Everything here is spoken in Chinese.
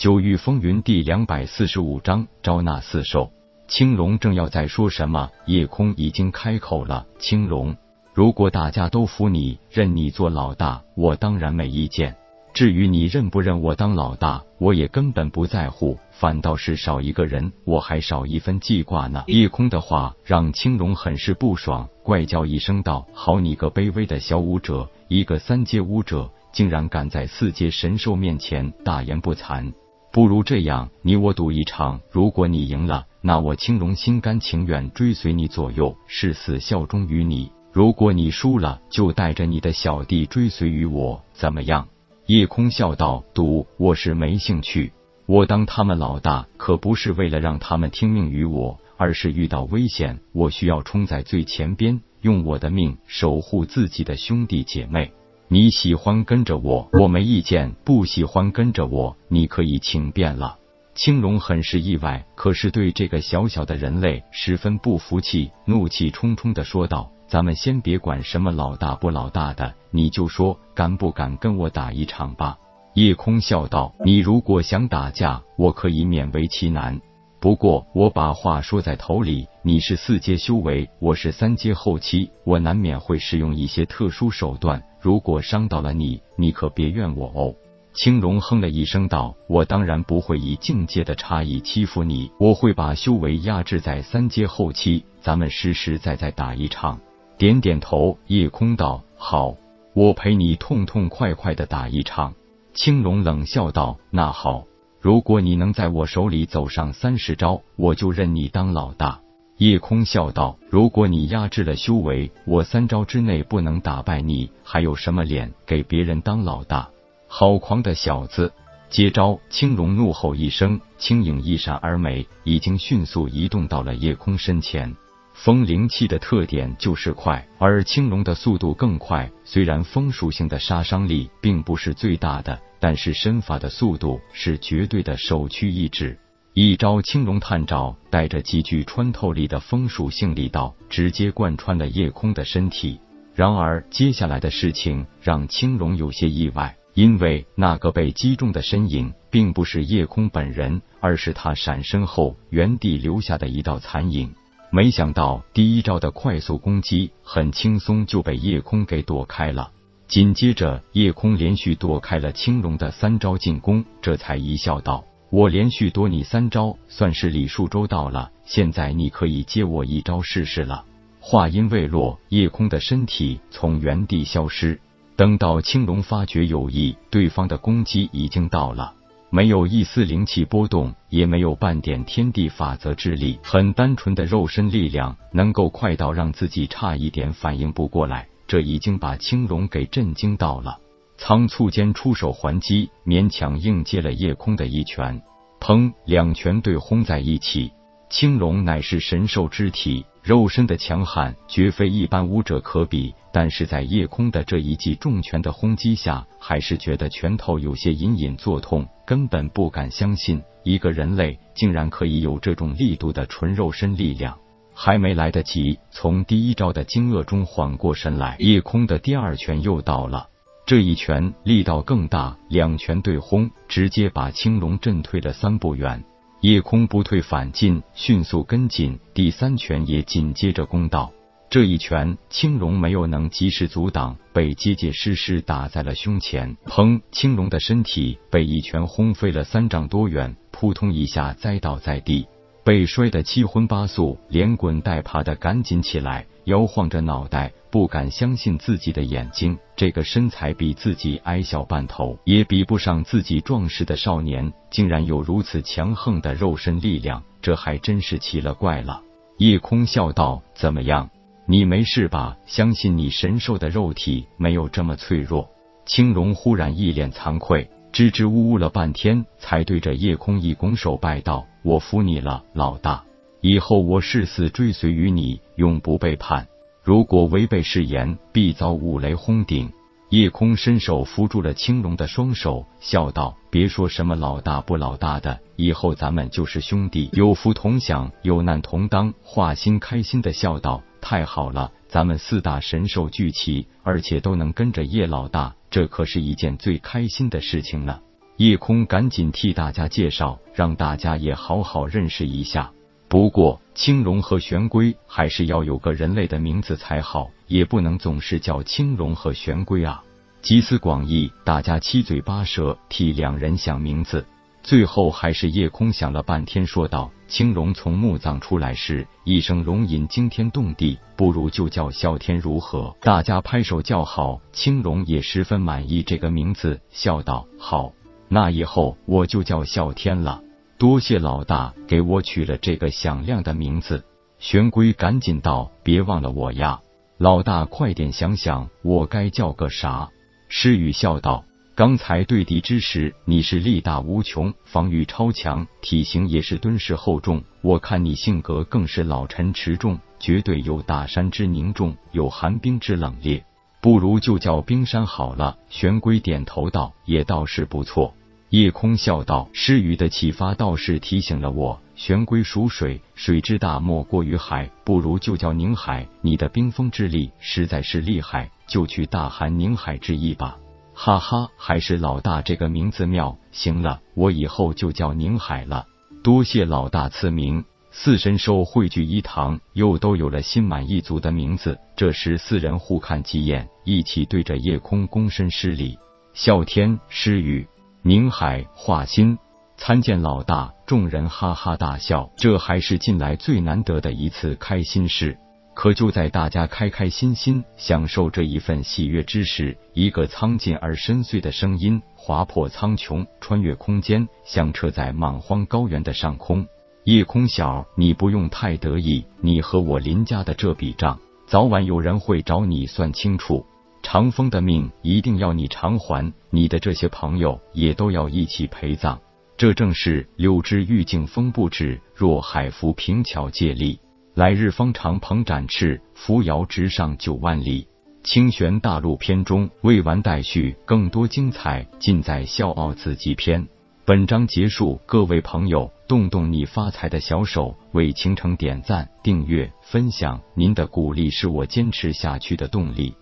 九域风云第两百四十五章招纳四兽。青龙正要再说什么，夜空已经开口了：“青龙，如果大家都服你，认你做老大，我当然没意见。至于你认不认我当老大，我也根本不在乎。反倒是少一个人，我还少一分记挂呢。”夜空的话让青龙很是不爽，怪叫一声道：“好你个卑微的小武者，一个三阶武者，竟然敢在四阶神兽面前大言不惭！”不如这样，你我赌一场。如果你赢了，那我青龙心甘情愿追随你左右，誓死效忠于你；如果你输了，就带着你的小弟追随于我，怎么样？夜空笑道：“赌，我是没兴趣。我当他们老大，可不是为了让他们听命于我，而是遇到危险，我需要冲在最前边，用我的命守护自己的兄弟姐妹。”你喜欢跟着我，我没意见；不喜欢跟着我，你可以请便了。青龙很是意外，可是对这个小小的人类十分不服气，怒气冲冲的说道：“咱们先别管什么老大不老大的，你就说敢不敢跟我打一场吧。”夜空笑道：“你如果想打架，我可以勉为其难。不过我把话说在头里，你是四阶修为，我是三阶后期，我难免会使用一些特殊手段。”如果伤到了你，你可别怨我哦。青龙哼了一声道：“我当然不会以境界的差异欺负你，我会把修为压制在三阶后期，咱们实实在在打一场。”点点头，夜空道：“好，我陪你痛痛快快的打一场。”青龙冷笑道：“那好，如果你能在我手里走上三十招，我就认你当老大。”夜空笑道：“如果你压制了修为，我三招之内不能打败你，还有什么脸给别人当老大？好狂的小子！”接招！青龙怒吼一声，轻影一闪而没，已经迅速移动到了夜空身前。风灵气的特点就是快，而青龙的速度更快。虽然风属性的杀伤力并不是最大的，但是身法的速度是绝对的首屈一指。一招青龙探爪，带着极具穿透力的风属性力道，直接贯穿了夜空的身体。然而，接下来的事情让青龙有些意外，因为那个被击中的身影，并不是夜空本人，而是他闪身后原地留下的一道残影。没想到，第一招的快速攻击，很轻松就被夜空给躲开了。紧接着，夜空连续躲开了青龙的三招进攻，这才一笑道。我连续躲你三招，算是礼数周到了。现在你可以接我一招试试了。话音未落，夜空的身体从原地消失。等到青龙发觉有异，对方的攻击已经到了，没有一丝灵气波动，也没有半点天地法则之力，很单纯的肉身力量，能够快到让自己差一点反应不过来。这已经把青龙给震惊到了。仓促间出手还击，勉强应接了夜空的一拳。砰！两拳对轰在一起。青龙乃是神兽之体，肉身的强悍绝非一般武者可比。但是在夜空的这一记重拳的轰击下，还是觉得拳头有些隐隐作痛，根本不敢相信一个人类竟然可以有这种力度的纯肉身力量。还没来得及从第一招的惊愕中缓过神来，夜空的第二拳又到了。这一拳力道更大，两拳对轰，直接把青龙震退了三步远。夜空不退反进，迅速跟进，第三拳也紧接着攻到。这一拳，青龙没有能及时阻挡，被结结实实打在了胸前。砰！青龙的身体被一拳轰飞了三丈多远，扑通一下栽倒在地，被摔得七荤八素，连滚带爬的赶紧起来，摇晃着脑袋。不敢相信自己的眼睛，这个身材比自己矮小半头，也比不上自己壮实的少年，竟然有如此强横的肉身力量，这还真是奇了怪了。夜空笑道：“怎么样，你没事吧？相信你神兽的肉体没有这么脆弱。”青龙忽然一脸惭愧，支支吾吾了半天，才对着夜空一拱手拜道：“我服你了，老大，以后我誓死追随于你，永不背叛。”如果违背誓言，必遭五雷轰顶。夜空伸手扶住了青龙的双手，笑道：“别说什么老大不老大的，以后咱们就是兄弟，有福同享，有难同当。”华心开心的笑道：“太好了，咱们四大神兽聚齐，而且都能跟着叶老大，这可是一件最开心的事情了。”叶空赶紧替大家介绍，让大家也好好认识一下。不过，青龙和玄龟还是要有个人类的名字才好，也不能总是叫青龙和玄龟啊。集思广益，大家七嘴八舌替两人想名字，最后还是叶空想了半天，说道：“青龙从墓葬出来时，一声龙吟惊天动地，不如就叫啸天，如何？”大家拍手叫好，青龙也十分满意这个名字，笑道：“好，那以后我就叫啸天了。”多谢老大给我取了这个响亮的名字。玄龟赶紧道：“别忘了我呀，老大，快点想想我该叫个啥。”诗雨笑道：“刚才对敌之时，你是力大无穷，防御超强，体型也是敦实厚重。我看你性格更是老成持重，绝对有大山之凝重，有寒冰之冷冽。不如就叫冰山好了。”玄龟点头道：“也倒是不错。”夜空笑道：“诗雨的启发倒是提醒了我。玄龟属水，水之大莫过于海，不如就叫宁海。你的冰封之力实在是厉害，就取大寒宁海之意吧。”哈哈，还是老大这个名字妙。行了，我以后就叫宁海了。多谢老大赐名。四神兽汇聚一堂，又都有了心满意足的名字。这时，四人互看几眼，一起对着夜空躬身施礼。啸天，诗雨。宁海华心参见老大，众人哈哈大笑。这还是近来最难得的一次开心事。可就在大家开开心心享受这一份喜悦之时，一个苍劲而深邃的声音划破苍穹，穿越空间，响彻在莽荒高原的上空。夜空小，你不用太得意，你和我林家的这笔账，早晚有人会找你算清楚。长风的命一定要你偿还，你的这些朋友也都要一起陪葬。这正是柳枝欲静风不止，若海浮平桥借力，来日方长鹏展翅，扶摇直上九万里。清玄大陆篇中未完待续，更多精彩尽在笑傲紫极篇。本章结束，各位朋友，动动你发财的小手，为倾城点赞、订阅、分享，您的鼓励是我坚持下去的动力。